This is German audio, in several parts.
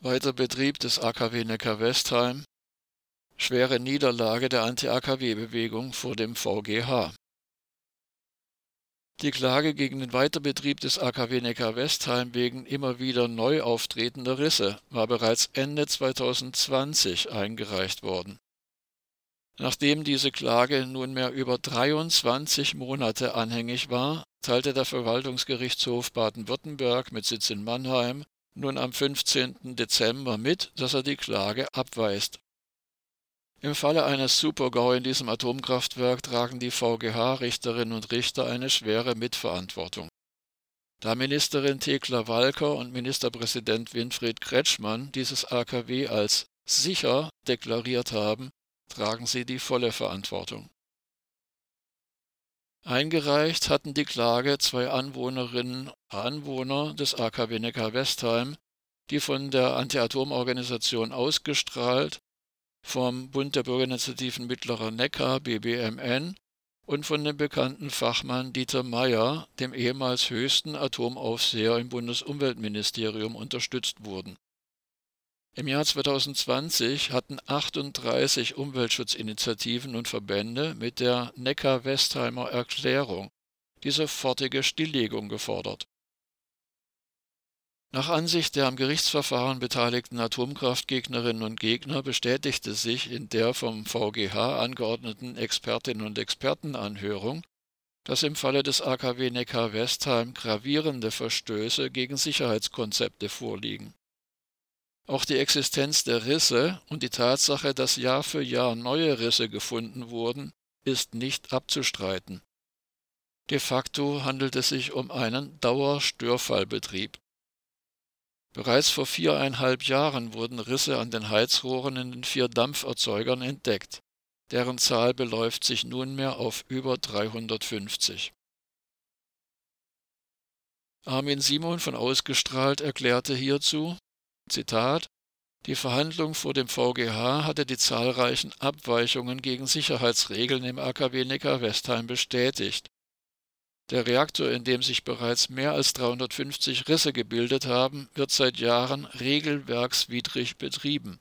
Weiter Betrieb des AKW Neckar-Westheim. Schwere Niederlage der Anti-AKW-Bewegung vor dem VGH. Die Klage gegen den Weiterbetrieb des AKW Neckar-Westheim wegen immer wieder neu auftretender Risse war bereits Ende 2020 eingereicht worden. Nachdem diese Klage nunmehr über 23 Monate anhängig war, teilte der Verwaltungsgerichtshof Baden-Württemberg mit Sitz in Mannheim nun am 15. Dezember mit, dass er die Klage abweist. Im Falle eines Supergau in diesem Atomkraftwerk tragen die VGH-Richterinnen und Richter eine schwere Mitverantwortung. Da Ministerin Thekla Walker und Ministerpräsident Winfried Kretschmann dieses AKW als sicher deklariert haben, tragen sie die volle Verantwortung. Eingereicht hatten die Klage zwei Anwohnerinnen und Anwohner des AKW Neckar-Westheim, die von der Anti-Atom-Organisation ausgestrahlt vom Bund der Bürgerinitiativen Mittlerer Neckar BBMN und von dem bekannten Fachmann Dieter Meyer, dem ehemals höchsten Atomaufseher im Bundesumweltministerium, unterstützt wurden. Im Jahr 2020 hatten 38 Umweltschutzinitiativen und Verbände mit der Neckar-Westheimer Erklärung die sofortige Stilllegung gefordert. Nach Ansicht der am Gerichtsverfahren beteiligten Atomkraftgegnerinnen und Gegner bestätigte sich in der vom VGH angeordneten Expertinnen und Expertenanhörung, dass im Falle des AKW Neckar-Westheim gravierende Verstöße gegen Sicherheitskonzepte vorliegen. Auch die Existenz der Risse und die Tatsache, dass Jahr für Jahr neue Risse gefunden wurden, ist nicht abzustreiten. De facto handelt es sich um einen Dauerstörfallbetrieb. Bereits vor viereinhalb Jahren wurden Risse an den Heizrohren in den vier Dampferzeugern entdeckt. Deren Zahl beläuft sich nunmehr auf über 350. Armin Simon von Ausgestrahlt erklärte hierzu, Zitat, die Verhandlung vor dem VGH hatte die zahlreichen Abweichungen gegen Sicherheitsregeln im AKW Neckar-Westheim bestätigt. Der Reaktor, in dem sich bereits mehr als 350 Risse gebildet haben, wird seit Jahren regelwerkswidrig betrieben.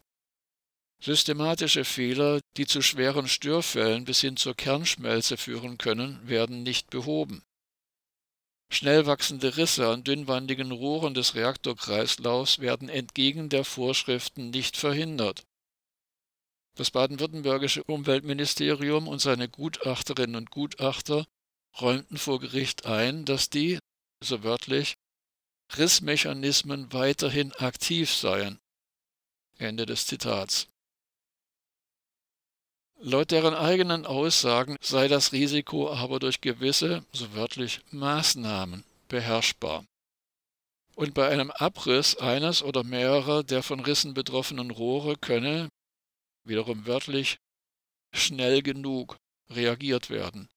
Systematische Fehler, die zu schweren Störfällen bis hin zur Kernschmelze führen können, werden nicht behoben. Schnell wachsende Risse an dünnwandigen Rohren des Reaktorkreislaufs werden entgegen der Vorschriften nicht verhindert. Das baden-württembergische Umweltministerium und seine Gutachterinnen und Gutachter räumten vor Gericht ein, dass die, so wörtlich, Rissmechanismen weiterhin aktiv seien. Ende des Zitats. Laut deren eigenen Aussagen sei das Risiko aber durch gewisse, so wörtlich, Maßnahmen beherrschbar. Und bei einem Abriss eines oder mehrerer der von Rissen betroffenen Rohre könne, wiederum wörtlich, schnell genug reagiert werden.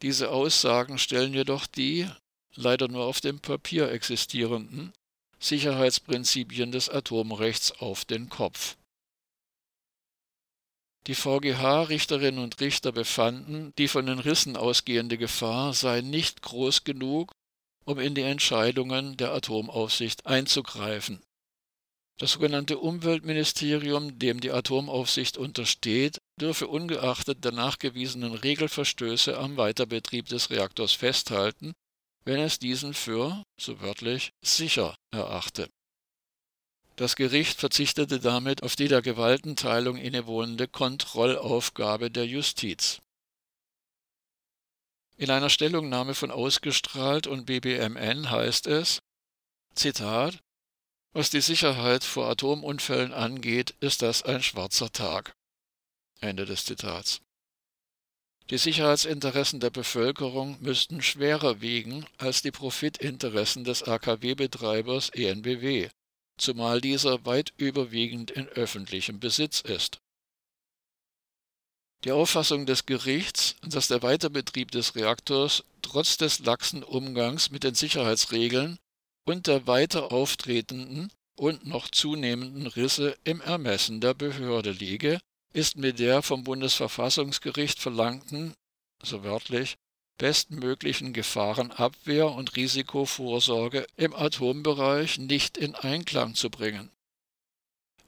Diese Aussagen stellen jedoch die, leider nur auf dem Papier existierenden, Sicherheitsprinzipien des Atomrechts auf den Kopf. Die VGH-Richterinnen und Richter befanden, die von den Rissen ausgehende Gefahr sei nicht groß genug, um in die Entscheidungen der Atomaufsicht einzugreifen. Das sogenannte Umweltministerium, dem die Atomaufsicht untersteht, dürfe ungeachtet der nachgewiesenen Regelverstöße am Weiterbetrieb des Reaktors festhalten, wenn es diesen für, so wörtlich, sicher erachte. Das Gericht verzichtete damit auf die der Gewaltenteilung innewohnende Kontrollaufgabe der Justiz. In einer Stellungnahme von Ausgestrahlt und BBMN heißt es, Zitat, was die Sicherheit vor Atomunfällen angeht, ist das ein schwarzer Tag. Ende des Zitats. Die Sicherheitsinteressen der Bevölkerung müssten schwerer wiegen als die Profitinteressen des AKW-Betreibers ENBW, zumal dieser weit überwiegend in öffentlichem Besitz ist. Die Auffassung des Gerichts, dass der Weiterbetrieb des Reaktors trotz des laxen Umgangs mit den Sicherheitsregeln und der weiter auftretenden und noch zunehmenden Risse im Ermessen der Behörde liege, ist mit der vom Bundesverfassungsgericht verlangten, so wörtlich, bestmöglichen Gefahrenabwehr und Risikovorsorge im Atombereich nicht in Einklang zu bringen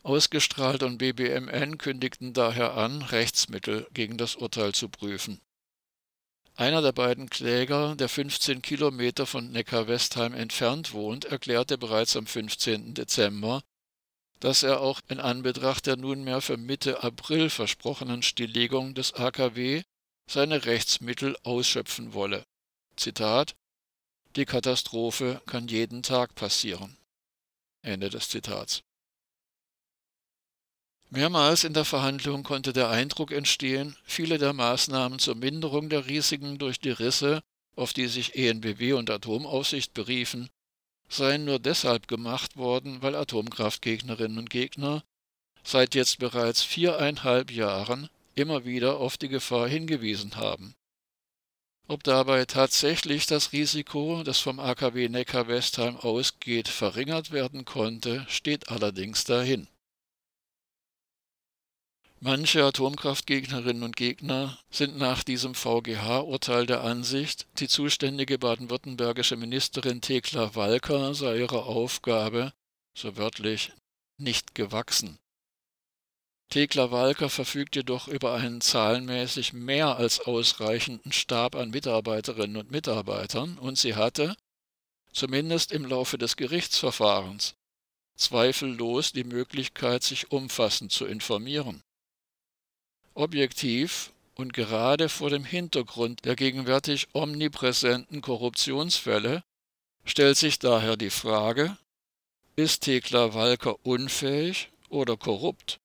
Ausgestrahlt und BBMN kündigten daher an, Rechtsmittel gegen das Urteil zu prüfen. Einer der beiden Kläger, der 15 Kilometer von Neckar-Westheim entfernt wohnt, erklärte bereits am 15. Dezember, dass er auch in Anbetracht der nunmehr für Mitte April versprochenen Stilllegung des AKW seine Rechtsmittel ausschöpfen wolle. Zitat Die Katastrophe kann jeden Tag passieren. Ende des Zitats. Mehrmals in der Verhandlung konnte der Eindruck entstehen, viele der Maßnahmen zur Minderung der Risiken durch die Risse, auf die sich ENBW und Atomaufsicht beriefen, seien nur deshalb gemacht worden, weil Atomkraftgegnerinnen und Gegner seit jetzt bereits viereinhalb Jahren immer wieder auf die Gefahr hingewiesen haben. Ob dabei tatsächlich das Risiko, das vom AKW Neckar-Westheim ausgeht, verringert werden konnte, steht allerdings dahin. Manche Atomkraftgegnerinnen und Gegner sind nach diesem VGH-Urteil der Ansicht, die zuständige baden-württembergische Ministerin Thekla Walker sei ihrer Aufgabe, so wörtlich, nicht gewachsen. Thekla Walker verfügt jedoch über einen zahlenmäßig mehr als ausreichenden Stab an Mitarbeiterinnen und Mitarbeitern und sie hatte, zumindest im Laufe des Gerichtsverfahrens, zweifellos die Möglichkeit, sich umfassend zu informieren. Objektiv und gerade vor dem Hintergrund der gegenwärtig omnipräsenten Korruptionsfälle stellt sich daher die Frage, ist Thekla Walker unfähig oder korrupt?